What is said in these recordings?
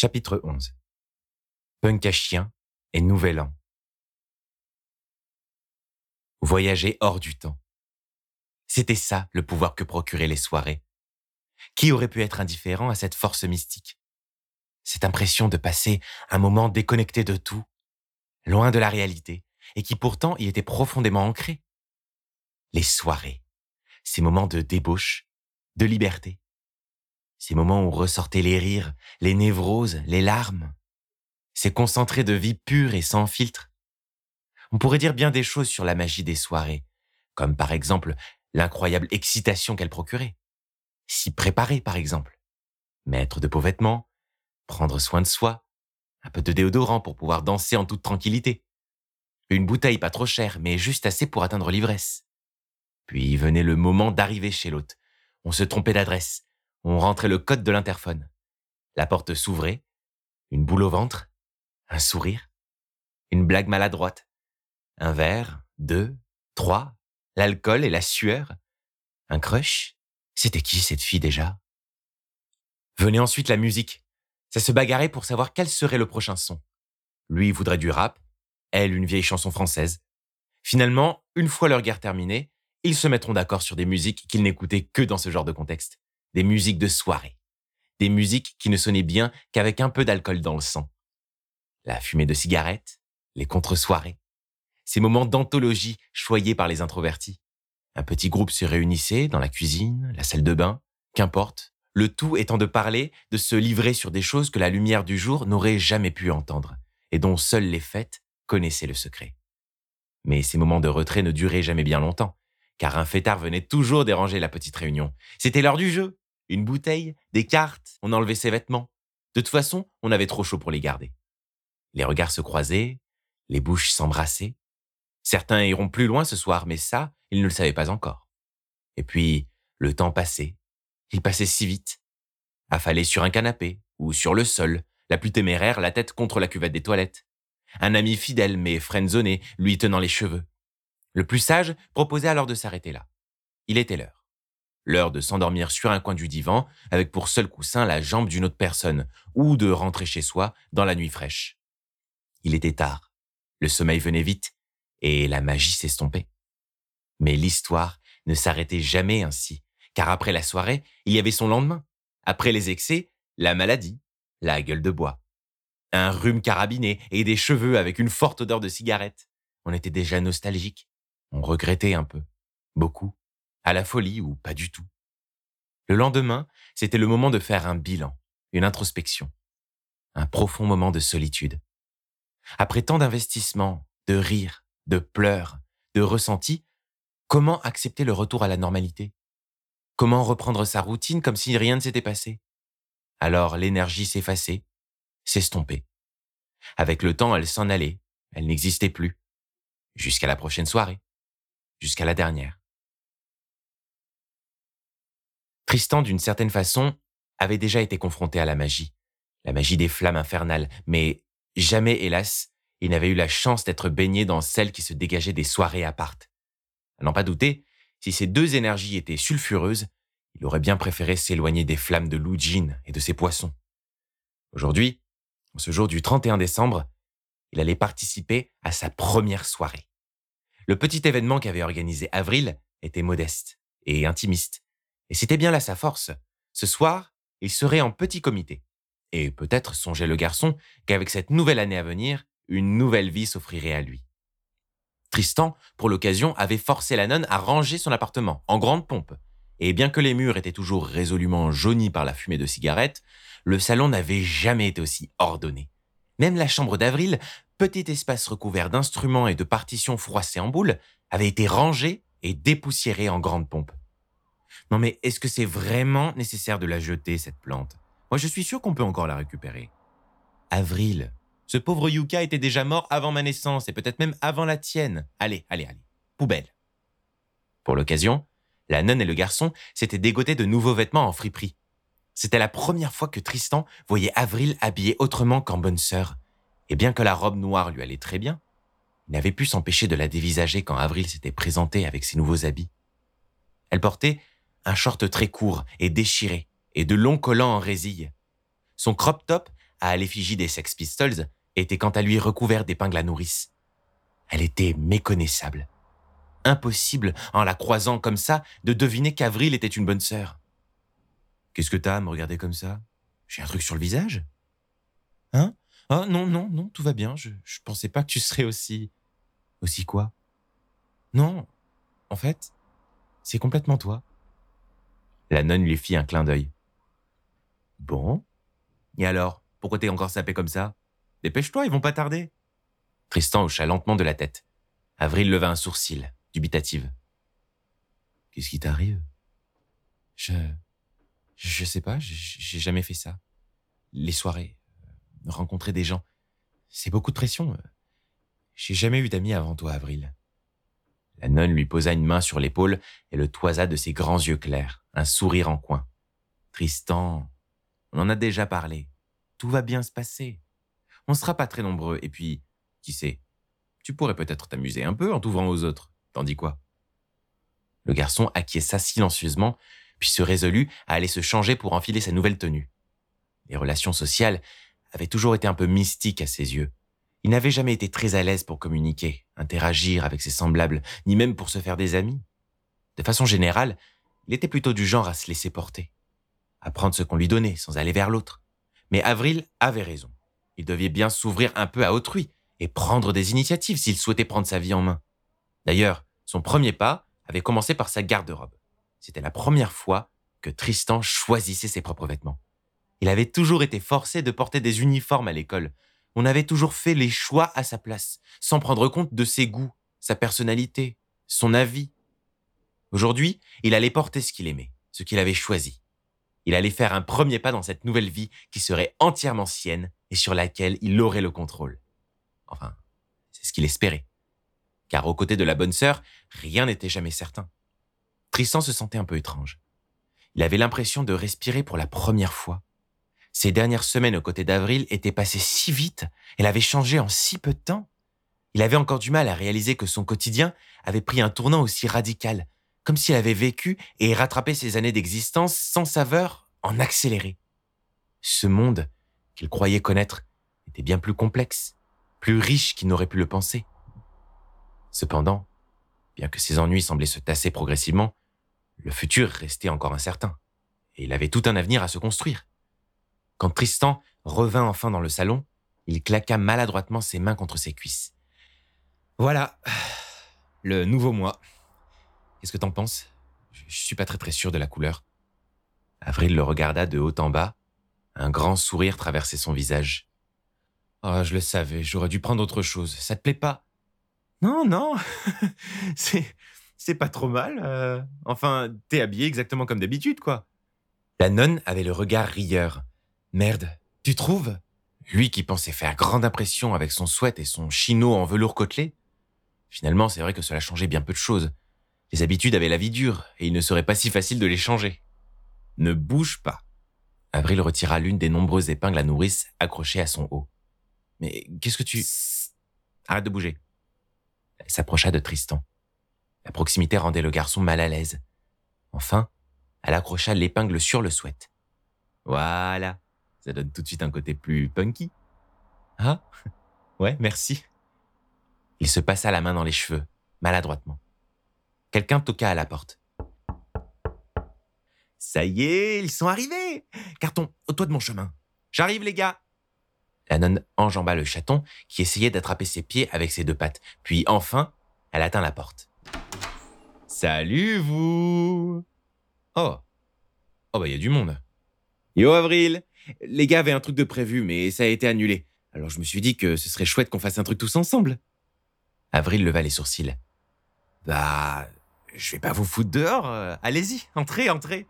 Chapitre 11 Punk à chien et Nouvel An. Voyager hors du temps. C'était ça le pouvoir que procuraient les soirées. Qui aurait pu être indifférent à cette force mystique? Cette impression de passer un moment déconnecté de tout, loin de la réalité, et qui pourtant y était profondément ancré. Les soirées, ces moments de débauche, de liberté, ces moments où ressortaient les rires, les névroses, les larmes, ces concentrés de vie pure et sans filtre. On pourrait dire bien des choses sur la magie des soirées, comme par exemple l'incroyable excitation qu'elle procurait. S'y préparer, par exemple. Mettre de beaux vêtements, prendre soin de soi, un peu de déodorant pour pouvoir danser en toute tranquillité. Une bouteille pas trop chère, mais juste assez pour atteindre l'ivresse. Puis venait le moment d'arriver chez l'hôte. On se trompait d'adresse. On rentrait le code de l'interphone. La porte s'ouvrait. Une boule au ventre. Un sourire. Une blague maladroite. Un verre, deux, trois. L'alcool et la sueur. Un crush. C'était qui cette fille déjà? Venait ensuite la musique. Ça se bagarrait pour savoir quel serait le prochain son. Lui voudrait du rap, elle une vieille chanson française. Finalement, une fois leur guerre terminée, ils se mettront d'accord sur des musiques qu'ils n'écoutaient que dans ce genre de contexte. Des musiques de soirée. Des musiques qui ne sonnaient bien qu'avec un peu d'alcool dans le sang. La fumée de cigarettes, les contre-soirées. Ces moments d'anthologie choyés par les introvertis. Un petit groupe se réunissait dans la cuisine, la salle de bain, qu'importe, le tout étant de parler, de se livrer sur des choses que la lumière du jour n'aurait jamais pu entendre, et dont seules les fêtes connaissaient le secret. Mais ces moments de retrait ne duraient jamais bien longtemps, car un fêtard venait toujours déranger la petite réunion. C'était l'heure du jeu. Une bouteille, des cartes, on enlevait ses vêtements. De toute façon, on avait trop chaud pour les garder. Les regards se croisaient, les bouches s'embrassaient. Certains iront plus loin ce soir, mais ça, ils ne le savaient pas encore. Et puis, le temps passait. Il passait si vite. Affalé sur un canapé, ou sur le sol, la plus téméraire, la tête contre la cuvette des toilettes. Un ami fidèle mais friendzoné, lui tenant les cheveux. Le plus sage proposait alors de s'arrêter là. Il était l'heure. L'heure de s'endormir sur un coin du divan, avec pour seul coussin la jambe d'une autre personne, ou de rentrer chez soi dans la nuit fraîche. Il était tard. Le sommeil venait vite, et la magie s'estompait. Mais l'histoire ne s'arrêtait jamais ainsi, car après la soirée, il y avait son lendemain. Après les excès, la maladie, la gueule de bois. Un rhume carabiné et des cheveux avec une forte odeur de cigarette. On était déjà nostalgique. On regrettait un peu, beaucoup, à la folie ou pas du tout. Le lendemain, c'était le moment de faire un bilan, une introspection, un profond moment de solitude. Après tant d'investissements, de rires, de pleurs, de ressentis, comment accepter le retour à la normalité? Comment reprendre sa routine comme si rien ne s'était passé? Alors l'énergie s'effaçait, s'estompait. Avec le temps, elle s'en allait, elle n'existait plus. Jusqu'à la prochaine soirée jusqu'à la dernière. Tristan, d'une certaine façon, avait déjà été confronté à la magie, la magie des flammes infernales, mais jamais, hélas, il n'avait eu la chance d'être baigné dans celle qui se dégageait des soirées à part. À n'en pas douter, si ces deux énergies étaient sulfureuses, il aurait bien préféré s'éloigner des flammes de Lou et de ses poissons. Aujourd'hui, en ce jour du 31 décembre, il allait participer à sa première soirée. Le petit événement qu'avait organisé Avril était modeste et intimiste. Et c'était bien là sa force. Ce soir, il serait en petit comité. Et peut-être songeait le garçon qu'avec cette nouvelle année à venir, une nouvelle vie s'offrirait à lui. Tristan, pour l'occasion, avait forcé la nonne à ranger son appartement, en grande pompe. Et bien que les murs étaient toujours résolument jaunis par la fumée de cigarettes, le salon n'avait jamais été aussi ordonné. Même la chambre d'Avril petit espace recouvert d'instruments et de partitions froissées en boule avait été rangé et dépoussiéré en grande pompe. Non mais est-ce que c'est vraiment nécessaire de la jeter, cette plante? Moi je suis sûr qu'on peut encore la récupérer. Avril, ce pauvre Yuka était déjà mort avant ma naissance et peut-être même avant la tienne. Allez, allez, allez. Poubelle. Pour l'occasion, la nonne et le garçon s'étaient dégotés de nouveaux vêtements en friperie. C'était la première fois que Tristan voyait Avril habillée autrement qu'en bonne sœur et bien que la robe noire lui allait très bien, il n'avait pu s'empêcher de la dévisager quand Avril s'était présentée avec ses nouveaux habits. Elle portait un short très court et déchiré, et de longs collants en résille. Son crop top à l'effigie des Sex Pistols était quant à lui recouvert d'épingles à nourrice. Elle était méconnaissable. Impossible, en la croisant comme ça, de deviner qu'Avril était une bonne sœur. Qu'est-ce que t'as à me regarder comme ça? J'ai un truc sur le visage? Hein? Ah non, non, non, tout va bien. Je, je pensais pas que tu serais aussi. Aussi quoi? Non, en fait, c'est complètement toi. La nonne lui fit un clin d'œil. Bon. Et alors, pourquoi t'es encore sapé comme ça? Dépêche-toi, ils vont pas tarder. Tristan hocha lentement de la tête. Avril leva un sourcil, dubitative. Qu'est-ce qui t'arrive? Je. Je sais pas, j'ai jamais fait ça. Les soirées, euh, rencontrer des gens, c'est beaucoup de pression. J'ai jamais eu d'amis avant toi, Avril. La nonne lui posa une main sur l'épaule et le toisa de ses grands yeux clairs, un sourire en coin. Tristan, on en a déjà parlé. Tout va bien se passer. On ne sera pas très nombreux, et puis, qui sait, tu pourrais peut-être t'amuser un peu en t'ouvrant aux autres. Tandis quoi? Le garçon acquiesça silencieusement, puis se résolut à aller se changer pour enfiler sa nouvelle tenue. Les relations sociales avaient toujours été un peu mystiques à ses yeux. Il n'avait jamais été très à l'aise pour communiquer, interagir avec ses semblables, ni même pour se faire des amis. De façon générale, il était plutôt du genre à se laisser porter, à prendre ce qu'on lui donnait sans aller vers l'autre. Mais Avril avait raison. Il devait bien s'ouvrir un peu à autrui et prendre des initiatives s'il souhaitait prendre sa vie en main. D'ailleurs, son premier pas avait commencé par sa garde-robe. C'était la première fois que Tristan choisissait ses propres vêtements. Il avait toujours été forcé de porter des uniformes à l'école, on avait toujours fait les choix à sa place, sans prendre compte de ses goûts, sa personnalité, son avis. Aujourd'hui, il allait porter ce qu'il aimait, ce qu'il avait choisi. Il allait faire un premier pas dans cette nouvelle vie qui serait entièrement sienne et sur laquelle il aurait le contrôle. Enfin, c'est ce qu'il espérait. Car aux côtés de la bonne sœur, rien n'était jamais certain. Tristan se sentait un peu étrange. Il avait l'impression de respirer pour la première fois, ces dernières semaines aux côtés d'Avril étaient passées si vite, elle avait changé en si peu de temps. Il avait encore du mal à réaliser que son quotidien avait pris un tournant aussi radical, comme s'il avait vécu et rattrapé ses années d'existence sans saveur en accéléré. Ce monde qu'il croyait connaître était bien plus complexe, plus riche qu'il n'aurait pu le penser. Cependant, bien que ses ennuis semblaient se tasser progressivement, le futur restait encore incertain, et il avait tout un avenir à se construire. Quand Tristan revint enfin dans le salon, il claqua maladroitement ses mains contre ses cuisses. Voilà, le nouveau moi. Qu'est-ce que t'en penses? Je suis pas très très sûr de la couleur. Avril le regarda de haut en bas. Un grand sourire traversait son visage. Oh, je le savais, j'aurais dû prendre autre chose. Ça te plaît pas? Non, non, c'est pas trop mal. Euh. Enfin, t'es habillé exactement comme d'habitude, quoi. La nonne avait le regard rieur. Merde, tu trouves? Lui qui pensait faire grande impression avec son sweat et son chino en velours côtelé? Finalement, c'est vrai que cela changeait bien peu de choses. Les habitudes avaient la vie dure, et il ne serait pas si facile de les changer. Ne bouge pas. Avril retira l'une des nombreuses épingles à nourrice accrochées à son haut. Mais qu'est-ce que tu... Arrête de bouger. Elle s'approcha de Tristan. La proximité rendait le garçon mal à l'aise. Enfin, elle accrocha l'épingle sur le sweat. Voilà, ça donne tout de suite un côté plus punky. Ah Ouais, merci. Il se passa la main dans les cheveux, maladroitement. Quelqu'un toqua à la porte. Ça y est, ils sont arrivés Carton, au toit de mon chemin. J'arrive, les gars La nonne enjamba le chaton qui essayait d'attraper ses pieds avec ses deux pattes. Puis enfin, elle atteint la porte. Salut, vous Oh Oh, bah, il y a du monde. Yo, Avril les gars avaient un truc de prévu, mais ça a été annulé. Alors je me suis dit que ce serait chouette qu'on fasse un truc tous ensemble. Avril leva les sourcils. Bah, je vais pas vous foutre dehors. Euh, allez-y, entrez, entrez.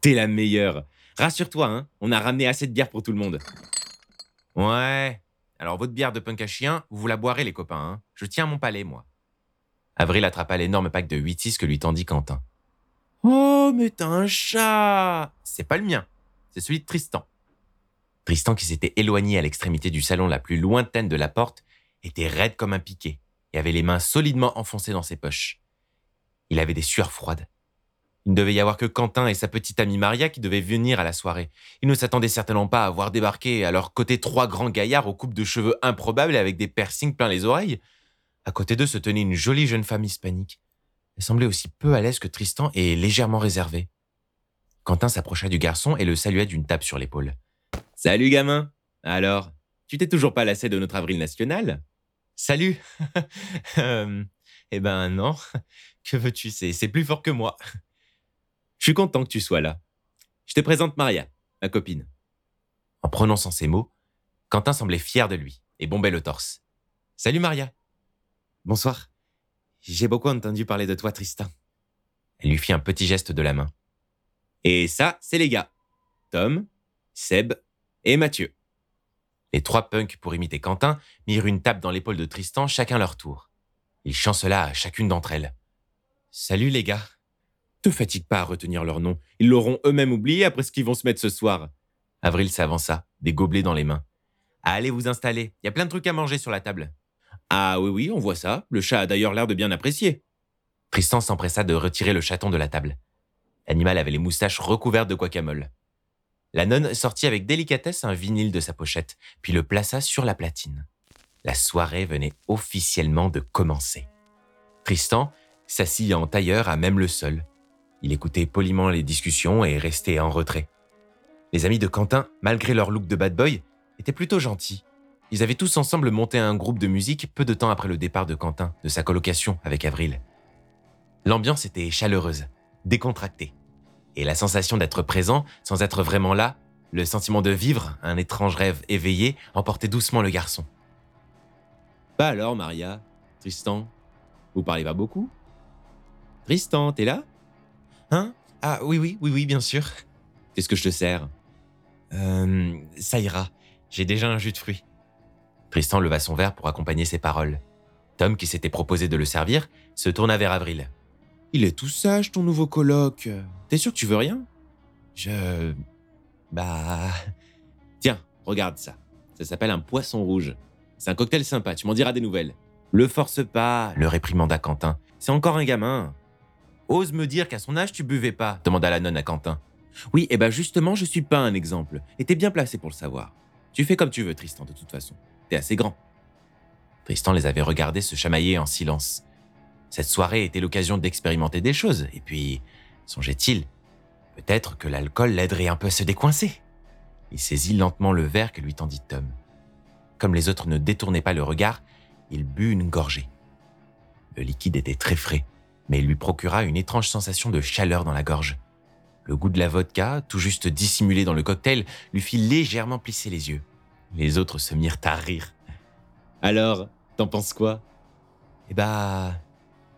T'es la meilleure. Rassure-toi, hein, on a ramené assez de bière pour tout le monde. Ouais. Alors votre bière de punk à chien, vous la boirez les copains. Hein. Je tiens mon palais, moi. Avril attrapa l'énorme pack de 8-6 que lui tendit Quentin. Oh, mais t'as un chat C'est pas le mien, c'est celui de Tristan. Tristan, qui s'était éloigné à l'extrémité du salon la plus lointaine de la porte, était raide comme un piquet et avait les mains solidement enfoncées dans ses poches. Il avait des sueurs froides. Il ne devait y avoir que Quentin et sa petite amie Maria qui devaient venir à la soirée. Ils ne s'attendaient certainement pas à voir débarquer à leur côté trois grands gaillards aux coupes de cheveux improbables et avec des piercings plein les oreilles. À côté d'eux se tenait une jolie jeune femme hispanique. Elle semblait aussi peu à l'aise que Tristan et légèrement réservée. Quentin s'approcha du garçon et le salua d'une tape sur l'épaule. Salut gamin Alors, tu t'es toujours pas lassé de notre avril national? Salut euh, Eh ben non, que veux-tu, c'est plus fort que moi. Je suis content que tu sois là. Je te présente Maria, ma copine. En prononçant ces mots, Quentin semblait fier de lui et bombait le torse. Salut Maria. Bonsoir. J'ai beaucoup entendu parler de toi, Tristan. Elle lui fit un petit geste de la main. Et ça, c'est les gars. Tom, Seb et Mathieu. Les trois punks, pour imiter Quentin, mirent une tape dans l'épaule de Tristan, chacun leur tour. Il chancela à chacune d'entre elles. Salut les gars. Te fatigue pas à retenir leur nom. Ils l'auront eux-mêmes oublié après ce qu'ils vont se mettre ce soir. Avril s'avança, des gobelets dans les mains. Allez vous installer. Il y a plein de trucs à manger sur la table. Ah oui, oui, on voit ça. Le chat a d'ailleurs l'air de bien apprécier. Tristan s'empressa de retirer le chaton de la table. L'animal avait les moustaches recouvertes de guacamole. La nonne sortit avec délicatesse un vinyle de sa pochette, puis le plaça sur la platine. La soirée venait officiellement de commencer. Tristan s'assit en tailleur à même le sol, il écoutait poliment les discussions et restait en retrait. Les amis de Quentin, malgré leur look de bad boy, étaient plutôt gentils. Ils avaient tous ensemble monté un groupe de musique peu de temps après le départ de Quentin de sa colocation avec Avril. L'ambiance était chaleureuse, décontractée. Et la sensation d'être présent sans être vraiment là, le sentiment de vivre un étrange rêve éveillé, emportait doucement le garçon. Bah alors, Maria, Tristan, vous parlez pas beaucoup Tristan, t'es là? Hein? Ah oui, oui, oui, oui, bien sûr. Qu'est-ce que je te sers? Euh. Ça ira. J'ai déjà un jus de fruits. Tristan leva son verre pour accompagner ses paroles. Tom, qui s'était proposé de le servir, se tourna vers Avril. Il est tout sage, ton nouveau coloc. T'es sûr que tu veux rien? Je. Bah. Tiens, regarde ça. Ça s'appelle un poisson rouge. C'est un cocktail sympa, tu m'en diras des nouvelles. Le force pas, le réprimanda Quentin. C'est encore un gamin. Ose me dire qu'à son âge tu buvais pas demanda la nonne à Quentin. Oui, et eh ben justement, je suis pas un exemple, et t'es bien placé pour le savoir. Tu fais comme tu veux, Tristan, de toute façon. T'es assez grand. Tristan les avait regardés se chamailler en silence. Cette soirée était l'occasion d'expérimenter des choses, et puis, songeait-il, peut-être que l'alcool l'aiderait un peu à se décoincer. Il saisit lentement le verre que lui tendit Tom. Comme les autres ne détournaient pas le regard, il but une gorgée. Le liquide était très frais, mais il lui procura une étrange sensation de chaleur dans la gorge. Le goût de la vodka, tout juste dissimulé dans le cocktail, lui fit légèrement plisser les yeux. Les autres se mirent à rire. Alors, t'en penses quoi Eh bah,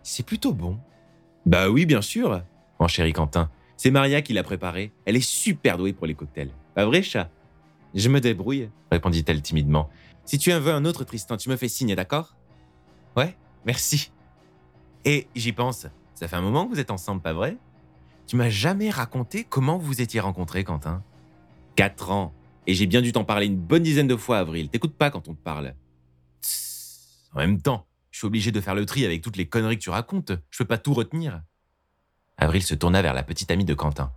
c'est plutôt bon. Bah oui, bien sûr, enchérit Quentin. C'est Maria qui l'a préparé. Elle est super douée pour les cocktails. Pas vrai, chat? Je me débrouille, répondit-elle timidement. Si tu en veux un autre, Tristan, tu me fais signe, d'accord? Ouais, merci. Et j'y pense, ça fait un moment que vous êtes ensemble, pas vrai? Tu m'as jamais raconté comment vous étiez rencontrés, Quentin Quatre ans. Et j'ai bien dû t'en parler une bonne dizaine de fois, Avril. T'écoutes pas quand on te parle. En même temps, je suis obligé de faire le tri avec toutes les conneries que tu racontes. Je peux pas tout retenir. Avril se tourna vers la petite amie de Quentin.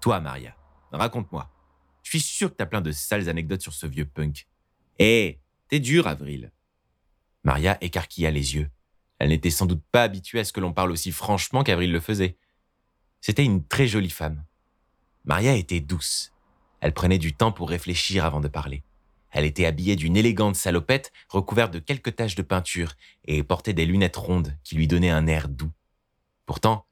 Toi, Maria, raconte-moi. Je suis sûr que t'as plein de sales anecdotes sur ce vieux punk. Hé, t'es dur, Avril. Maria écarquilla les yeux. Elle n'était sans doute pas habituée à ce que l'on parle aussi franchement qu'Avril le faisait. C'était une très jolie femme. Maria était douce. Elle prenait du temps pour réfléchir avant de parler. Elle était habillée d'une élégante salopette recouverte de quelques taches de peinture et portait des lunettes rondes qui lui donnaient un air doux. Pourtant,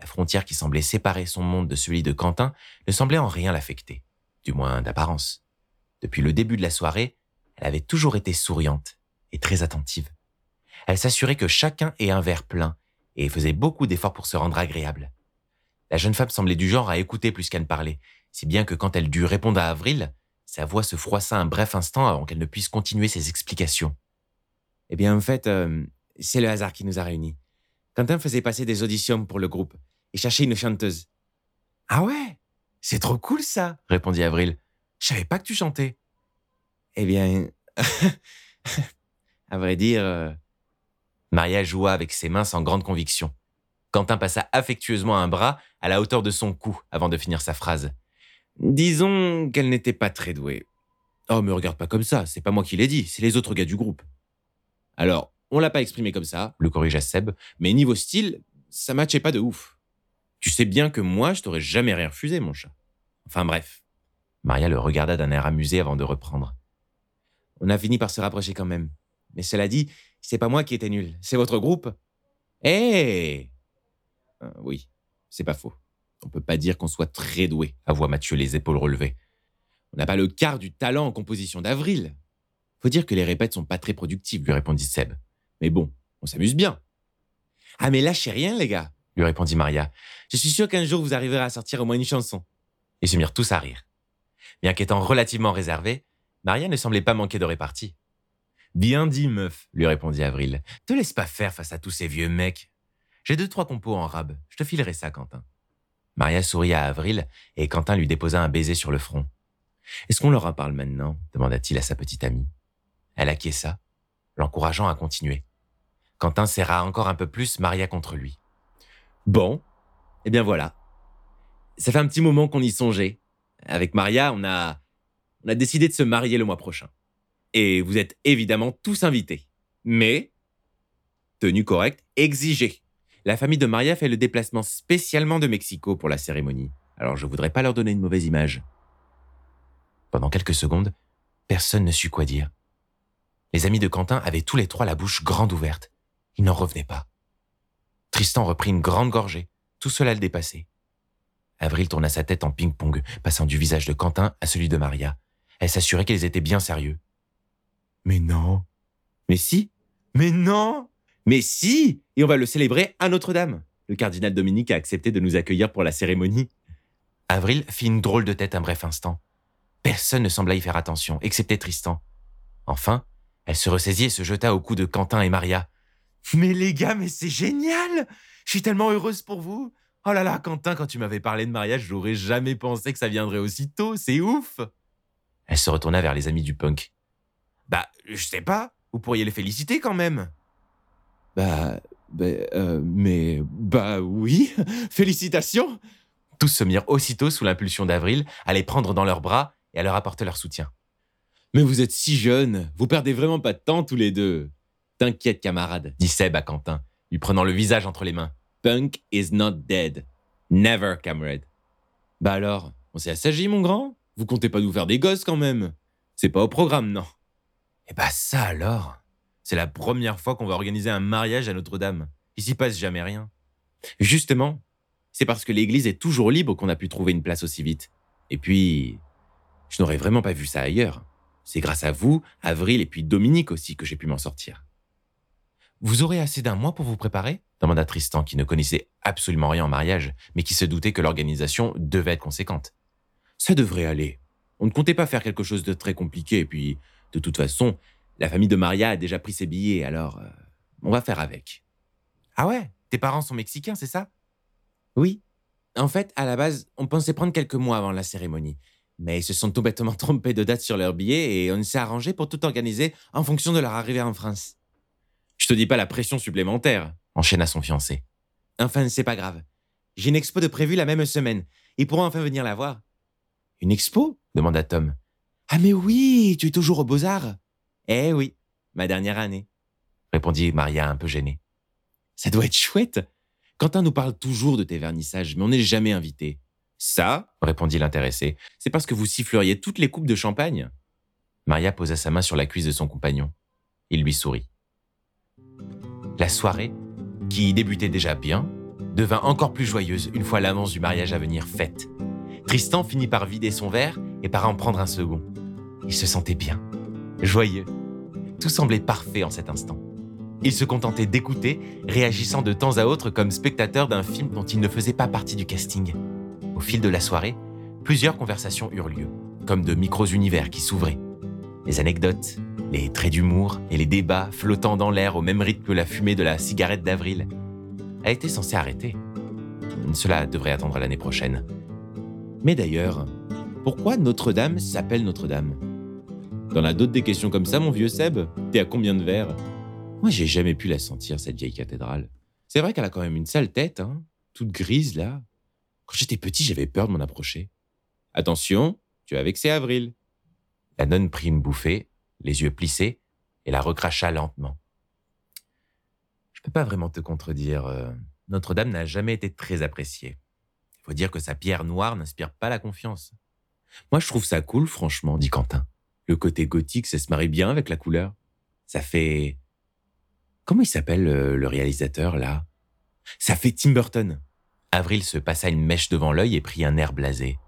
la frontière qui semblait séparer son monde de celui de Quentin ne semblait en rien l'affecter, du moins d'apparence. Depuis le début de la soirée, elle avait toujours été souriante et très attentive. Elle s'assurait que chacun ait un verre plein et faisait beaucoup d'efforts pour se rendre agréable. La jeune femme semblait du genre à écouter plus qu'à ne parler, si bien que quand elle dut répondre à Avril, sa voix se froissa un bref instant avant qu'elle ne puisse continuer ses explications. Eh bien, en fait, euh, c'est le hasard qui nous a réunis. Quentin faisait passer des auditions pour le groupe et cherchait une chanteuse. Ah ouais? C'est trop cool ça répondit Avril. Je savais pas que tu chantais. Eh bien, à vrai dire, euh, Maria joua avec ses mains sans grande conviction. Quentin passa affectueusement un bras à la hauteur de son cou avant de finir sa phrase. Disons qu'elle n'était pas très douée. Oh, me regarde pas comme ça, c'est pas moi qui l'ai dit, c'est les autres gars du groupe. Alors, on l'a pas exprimé comme ça, le corrigea Seb, mais niveau style, ça matchait pas de ouf. Tu sais bien que moi, je t'aurais jamais rien refusé, mon chat. Enfin bref. Maria le regarda d'un air amusé avant de reprendre. On a fini par se rapprocher quand même. Mais cela dit, c'est pas moi qui étais nul, c'est votre groupe. Eh euh, oui, c'est pas faux. On peut pas dire qu'on soit très doué, avoua Mathieu les épaules relevées. On n'a pas le quart du talent en composition d'avril. Faut dire que les répètes sont pas très productives, lui répondit Seb. Mais bon, on s'amuse bien. Ah mais lâchez rien, les gars, lui répondit Maria. Je suis sûr qu'un jour vous arriverez à sortir au moins une chanson. Ils se mirent tous à rire. Bien qu'étant relativement réservée, Maria ne semblait pas manquer de répartie. Bien dit, meuf, lui répondit Avril. Te laisse pas faire face à tous ces vieux mecs. J'ai deux, trois compos en rab. Je te filerai ça, Quentin. Maria sourit à Avril et Quentin lui déposa un baiser sur le front. Est-ce qu'on leur en parle maintenant? demanda-t-il à sa petite amie. Elle acquiesça, l'encourageant à continuer. Quentin serra encore un peu plus Maria contre lui. Bon, eh bien voilà. Ça fait un petit moment qu'on y songeait. Avec Maria, on a, on a décidé de se marier le mois prochain. Et vous êtes évidemment tous invités. Mais, tenue correcte, exigée. La famille de Maria fait le déplacement spécialement de Mexico pour la cérémonie. Alors je voudrais pas leur donner une mauvaise image. Pendant quelques secondes, personne ne sut quoi dire. Les amis de Quentin avaient tous les trois la bouche grande ouverte. Ils n'en revenaient pas. Tristan reprit une grande gorgée. Tout cela le dépassait. Avril tourna sa tête en ping-pong, passant du visage de Quentin à celui de Maria. Elle s'assurait qu'ils étaient bien sérieux. Mais non. Mais si. Mais non. Mais si Et on va le célébrer à Notre-Dame. Le cardinal Dominique a accepté de nous accueillir pour la cérémonie. Avril fit une drôle de tête un bref instant. Personne ne sembla y faire attention, excepté Tristan. Enfin, elle se ressaisit et se jeta au cou de Quentin et Maria. Mais les gars, mais c'est génial Je suis tellement heureuse pour vous Oh là là, Quentin, quand tu m'avais parlé de mariage, j'aurais jamais pensé que ça viendrait aussi tôt, c'est ouf Elle se retourna vers les amis du punk. Bah, je sais pas, vous pourriez les féliciter quand même. Bah, bah euh, mais, bah oui, félicitations Tous se mirent aussitôt sous l'impulsion d'Avril à les prendre dans leurs bras et à leur apporter leur soutien. Mais vous êtes si jeunes, vous perdez vraiment pas de temps tous les deux. T'inquiète, camarade, dit Seb à Quentin, lui prenant le visage entre les mains. Punk is not dead. Never, camarade. Bah alors, on s'est assagi, mon grand? Vous comptez pas nous faire des gosses quand même? C'est pas au programme, non? Eh bah ça alors? C'est la première fois qu'on va organiser un mariage à Notre-Dame. Il s'y passe jamais rien. Justement, c'est parce que l'église est toujours libre qu'on a pu trouver une place aussi vite. Et puis, je n'aurais vraiment pas vu ça ailleurs. C'est grâce à vous, Avril et puis Dominique aussi que j'ai pu m'en sortir. Vous aurez assez d'un mois pour vous préparer? demanda Tristan qui ne connaissait absolument rien en mariage, mais qui se doutait que l'organisation devait être conséquente. Ça devrait aller. On ne comptait pas faire quelque chose de très compliqué, et puis, de toute façon, la famille de Maria a déjà pris ses billets, alors euh, on va faire avec. Ah ouais? Tes parents sont mexicains, c'est ça? Oui. En fait, à la base, on pensait prendre quelques mois avant la cérémonie. Mais ils se sont tout bêtement trompés de date sur leurs billets et on s'est arrangé pour tout organiser en fonction de leur arrivée en France. Je te dis pas la pression supplémentaire, enchaîna son fiancé. Enfin, c'est pas grave. J'ai une expo de prévu la même semaine. Ils pourront enfin venir la voir. Une expo? demanda Tom. Ah mais oui, tu es toujours aux beaux-arts. Eh oui, ma dernière année, répondit Maria un peu gênée. Ça doit être chouette. Quentin nous parle toujours de tes vernissages, mais on n'est jamais invité. Ça, répondit l'intéressé, c'est parce que vous siffleriez toutes les coupes de champagne? Maria posa sa main sur la cuisse de son compagnon. Il lui sourit. La soirée, qui débutait déjà bien, devint encore plus joyeuse une fois l'annonce du mariage à venir faite. Tristan finit par vider son verre et par en prendre un second. Il se sentait bien joyeux. Tout semblait parfait en cet instant. Il se contentait d'écouter, réagissant de temps à autre comme spectateur d'un film dont il ne faisait pas partie du casting. Au fil de la soirée, plusieurs conversations eurent lieu, comme de micros-univers qui s'ouvraient. Les anecdotes, les traits d'humour et les débats flottant dans l'air au même rythme que la fumée de la cigarette d'avril a été censé arrêter. Cela devrait attendre l'année prochaine. Mais d'ailleurs, pourquoi Notre-Dame s'appelle Notre-Dame? T'en as d'autres des questions comme ça, mon vieux Seb T'es à combien de verres? Moi, j'ai jamais pu la sentir, cette vieille cathédrale. C'est vrai qu'elle a quand même une sale tête, hein, toute grise là. Quand j'étais petit, j'avais peur de m'en approcher. Attention, tu as vexé Avril. La nonne prit une bouffée, les yeux plissés, et la recracha lentement. Je peux pas vraiment te contredire. euh, Notre-Dame n'a jamais été très appréciée. Il faut dire que sa pierre noire n'inspire pas la confiance. Moi, je trouve ça cool, franchement, dit Quentin. Le côté gothique, ça se marie bien avec la couleur. Ça fait... Comment il s'appelle euh, le réalisateur, là? Ça fait Tim Burton. Avril se passa une mèche devant l'œil et prit un air blasé.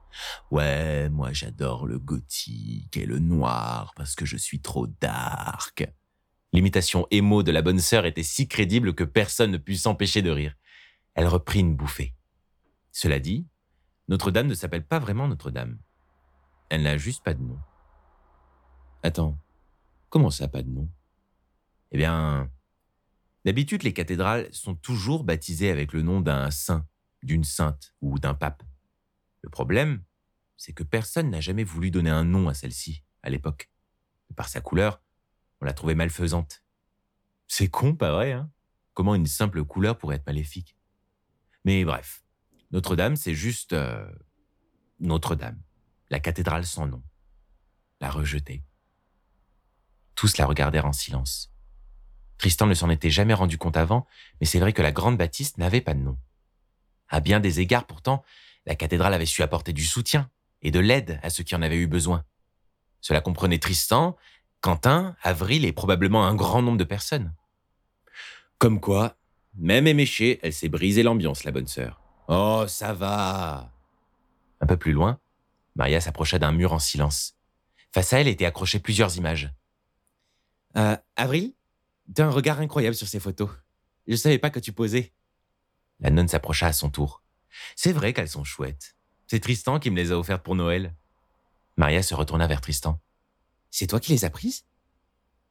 Ouais, moi j'adore le gothique et le noir parce que je suis trop dark. L'imitation émo de la bonne sœur était si crédible que personne ne put s'empêcher de rire. Elle reprit une bouffée. Cela dit, Notre-Dame ne s'appelle pas vraiment Notre-Dame. Elle n'a juste pas de nom. Attends, comment ça, pas de nom? Eh bien, d'habitude, les cathédrales sont toujours baptisées avec le nom d'un saint, d'une sainte ou d'un pape. Le problème, c'est que personne n'a jamais voulu donner un nom à celle-ci, à l'époque. Par sa couleur, on la trouvait malfaisante. C'est con, pas vrai, hein? Comment une simple couleur pourrait être maléfique? Mais bref, Notre-Dame, c'est juste... euh, Notre-Dame, la cathédrale sans nom. La rejeter. Tous la regardèrent en silence. Tristan ne s'en était jamais rendu compte avant, mais c'est vrai que la grande baptiste n'avait pas de nom. À bien des égards, pourtant, la cathédrale avait su apporter du soutien et de l'aide à ceux qui en avaient eu besoin. Cela comprenait Tristan, Quentin, Avril et probablement un grand nombre de personnes. Comme quoi, même éméchée, elle s'est brisée l'ambiance, la bonne sœur. Oh, ça va. Un peu plus loin, Maria s'approcha d'un mur en silence. Face à elle étaient accrochées plusieurs images. Euh, Avril, t'as un regard incroyable sur ces photos. Je savais pas que tu posais. La nonne s'approcha à son tour. C'est vrai qu'elles sont chouettes. C'est Tristan qui me les a offertes pour Noël. Maria se retourna vers Tristan. C'est toi qui les as prises?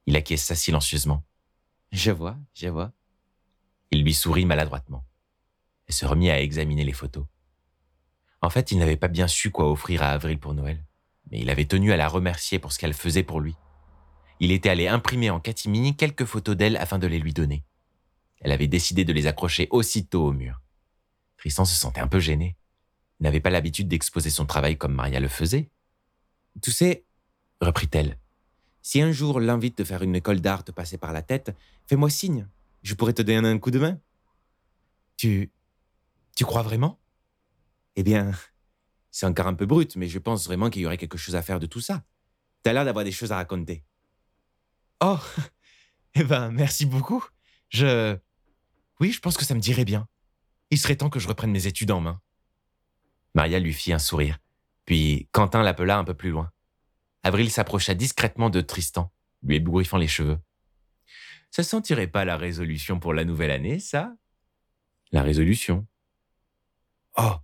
Il acquiesça silencieusement. Je vois, je vois. Il lui sourit maladroitement. Elle se remit à examiner les photos. En fait, il n'avait pas bien su quoi offrir à Avril pour Noël, mais il avait tenu à la remercier pour ce qu'elle faisait pour lui. Il était allé imprimer en catimini quelques photos d'elle afin de les lui donner. Elle avait décidé de les accrocher aussitôt au mur. Tristan se sentait un peu gêné. Il n'avait pas l'habitude d'exposer son travail comme Maria le faisait. Tu sais, reprit-elle, si un jour l'envie de faire une école d'art te passait par la tête, fais-moi signe. Je pourrais te donner un coup de main. Tu. Tu crois vraiment? Eh bien, c'est encore un peu brut, mais je pense vraiment qu'il y aurait quelque chose à faire de tout ça. T'as l'air d'avoir des choses à raconter. Oh Eh ben, merci beaucoup. Je. Oui, je pense que ça me dirait bien. Il serait temps que je reprenne mes études en main. Maria lui fit un sourire, puis Quentin l'appela un peu plus loin. Avril s'approcha discrètement de Tristan, lui ébouriffant les cheveux. Ça sentirait pas la résolution pour la nouvelle année, ça? La résolution Oh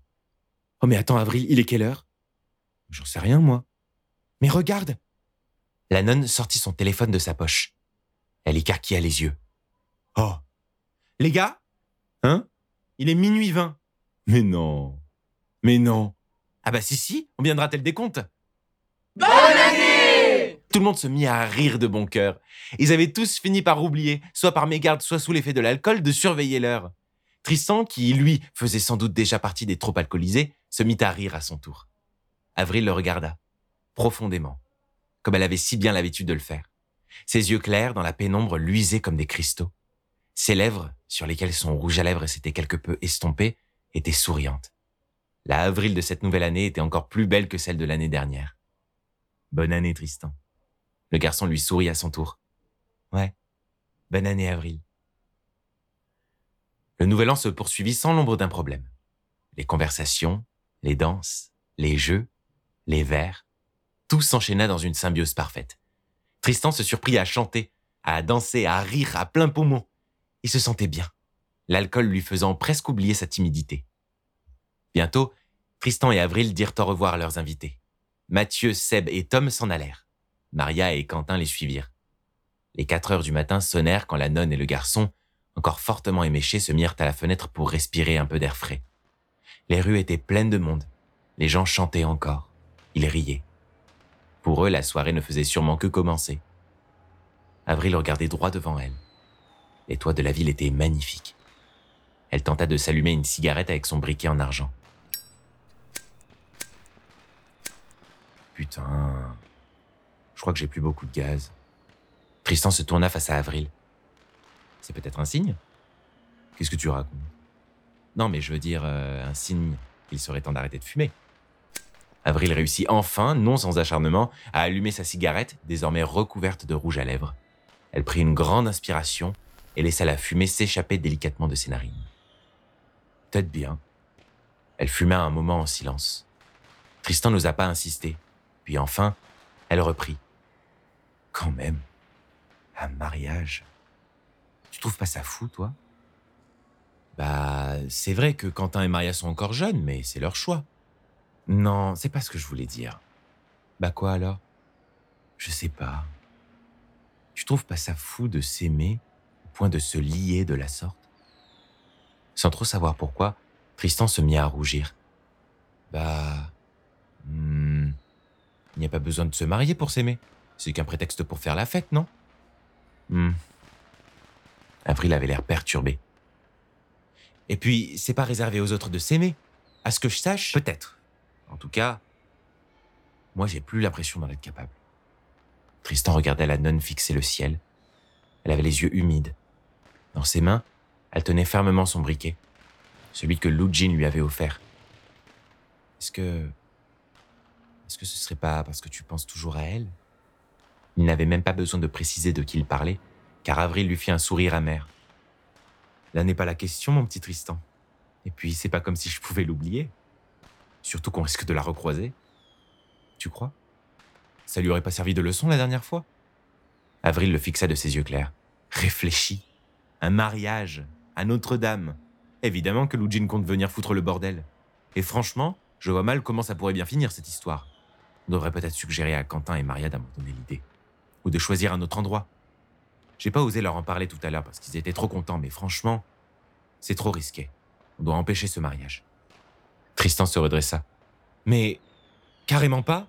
Oh, mais attends, Avril, il est quelle heure? J'en sais rien, moi. Mais regarde La nonne sortit son téléphone de sa poche. Elle écarquilla les yeux. Oh Les gars Hein? Il est minuit vingt. Mais non Mais non Ah bah si, si, on viendra tel décompte Bonne année Tout le monde se mit à rire de bon cœur. Ils avaient tous fini par oublier, soit par mégarde, soit sous l'effet de l'alcool, de surveiller l'heure. Tristan, qui, lui, faisait sans doute déjà partie des trop alcoolisés, se mit à rire à son tour. Avril le regarda, profondément, comme elle avait si bien l'habitude de le faire. Ses yeux clairs, dans la pénombre, luisaient comme des cristaux. Ses lèvres, sur lesquelles son rouge à lèvres s'était quelque peu estompé, étaient souriantes. La Avril de cette nouvelle année était encore plus belle que celle de l'année dernière. Bonne année, Tristan. Le garçon lui sourit à son tour. Ouais. Bonne année, Avril. Le nouvel an se poursuivit sans l'ombre d'un problème. Les conversations, les danses, les jeux, les vers, tout s'enchaîna dans une symbiose parfaite. Tristan se surprit à chanter, à danser, à rire à plein poumon. Il se sentait bien, l'alcool lui faisant presque oublier sa timidité. Bientôt, Tristan et Avril dirent au revoir à leurs invités. Mathieu, Seb et Tom s'en allèrent. Maria et Quentin les suivirent. Les quatre heures du matin sonnèrent quand la nonne et le garçon, encore fortement éméchés, se mirent à la fenêtre pour respirer un peu d'air frais. Les rues étaient pleines de monde. Les gens chantaient encore. Ils riaient. Pour eux, la soirée ne faisait sûrement que commencer. Avril regardait droit devant elle. Les toits de la ville étaient magnifiques. Elle tenta de s'allumer une cigarette avec son briquet en argent. Putain. Je crois que j'ai plus beaucoup de gaz. Tristan se tourna face à Avril. C'est peut-être un signe? Qu'est-ce que tu racontes? Non, mais je veux dire euh, un signe qu'il serait temps d'arrêter de fumer. Avril réussit enfin, non sans acharnement, à allumer sa cigarette, désormais recouverte de rouge à lèvres. Elle prit une grande inspiration et laissa la fumée s'échapper délicatement de ses narines. Peut-être bien. Elle fuma un moment en silence. Tristan n'osa pas insister. Puis enfin, elle reprit. Quand même, un mariage. Tu trouves pas ça fou, toi? Bah, c'est vrai que Quentin et Maria sont encore jeunes, mais c'est leur choix. Non, c'est pas ce que je voulais dire. Bah quoi alors? Je sais pas. Tu trouves pas ça fou de s'aimer? Point de se lier de la sorte Sans trop savoir pourquoi, Tristan se mit à rougir. Bah... Hmm, il n'y a pas besoin de se marier pour s'aimer. C'est qu'un prétexte pour faire la fête, non? Hmm. Avril avait l'air perturbé. Et puis, c'est pas réservé aux autres de s'aimer. À ce que je sache, peut-être. En tout cas, moi j'ai plus l'impression d'en être capable. Tristan regardait la nonne fixer le ciel. Elle avait les yeux humides. Dans ses mains, elle tenait fermement son briquet, celui que Lujin lui avait offert. Est-ce que... Est-ce que ce serait pas parce que tu penses toujours à elle? Il n'avait même pas besoin de préciser de qui il parlait, car Avril lui fit un sourire amer. Là n'est pas la question, mon petit Tristan. Et puis, c'est pas comme si je pouvais l'oublier. Surtout qu'on risque de la recroiser. Tu crois? Ça lui aurait pas servi de leçon la dernière fois? Avril le fixa de ses yeux clairs. Réfléchis. Un mariage à Notre-Dame. Évidemment que Lujin compte venir foutre le bordel. Et franchement, je vois mal comment ça pourrait bien finir cette histoire. On devrait peut-être suggérer à Quentin et Maria d'abandonner l'idée. Ou de choisir un autre endroit. J'ai pas osé leur en parler tout à l'heure parce qu'ils étaient trop contents, mais franchement, c'est trop risqué. On doit empêcher ce mariage. Tristan se redressa. Mais carrément pas.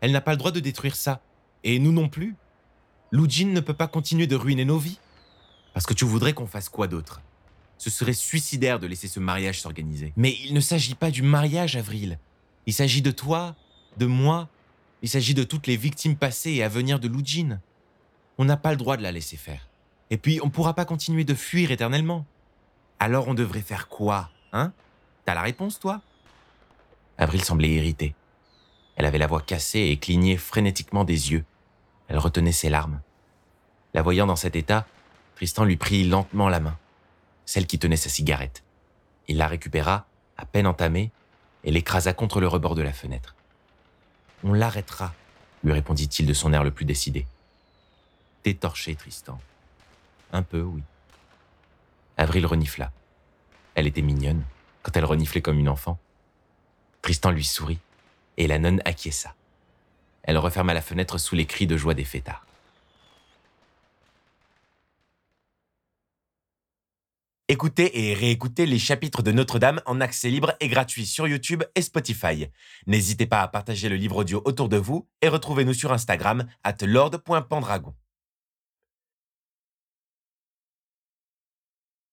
Elle n'a pas le droit de détruire ça. Et nous non plus. Lujin ne peut pas continuer de ruiner nos vies. Parce que tu voudrais qu'on fasse quoi d'autre? Ce serait suicidaire de laisser ce mariage s'organiser. Mais il ne s'agit pas du mariage, Avril. Il s'agit de toi, de moi. Il s'agit de toutes les victimes passées et à venir de Lujin. On n'a pas le droit de la laisser faire. Et puis, on ne pourra pas continuer de fuir éternellement. Alors on devrait faire quoi, hein? T'as la réponse, toi? Avril semblait irritée. Elle avait la voix cassée et clignait frénétiquement des yeux. Elle retenait ses larmes. La voyant dans cet état, Tristan lui prit lentement la main, celle qui tenait sa cigarette. Il la récupéra, à peine entamée, et l'écrasa contre le rebord de la fenêtre. On l'arrêtera, lui répondit-il de son air le plus décidé. T'es torché, Tristan. Un peu, oui. Avril renifla. Elle était mignonne quand elle reniflait comme une enfant. Tristan lui sourit, et la nonne acquiesça. Elle referma la fenêtre sous les cris de joie des fêtards. Écoutez et réécoutez les chapitres de Notre-Dame en accès libre et gratuit sur YouTube et Spotify. N'hésitez pas à partager le livre audio autour de vous et retrouvez-nous sur Instagram at lord.pendragon.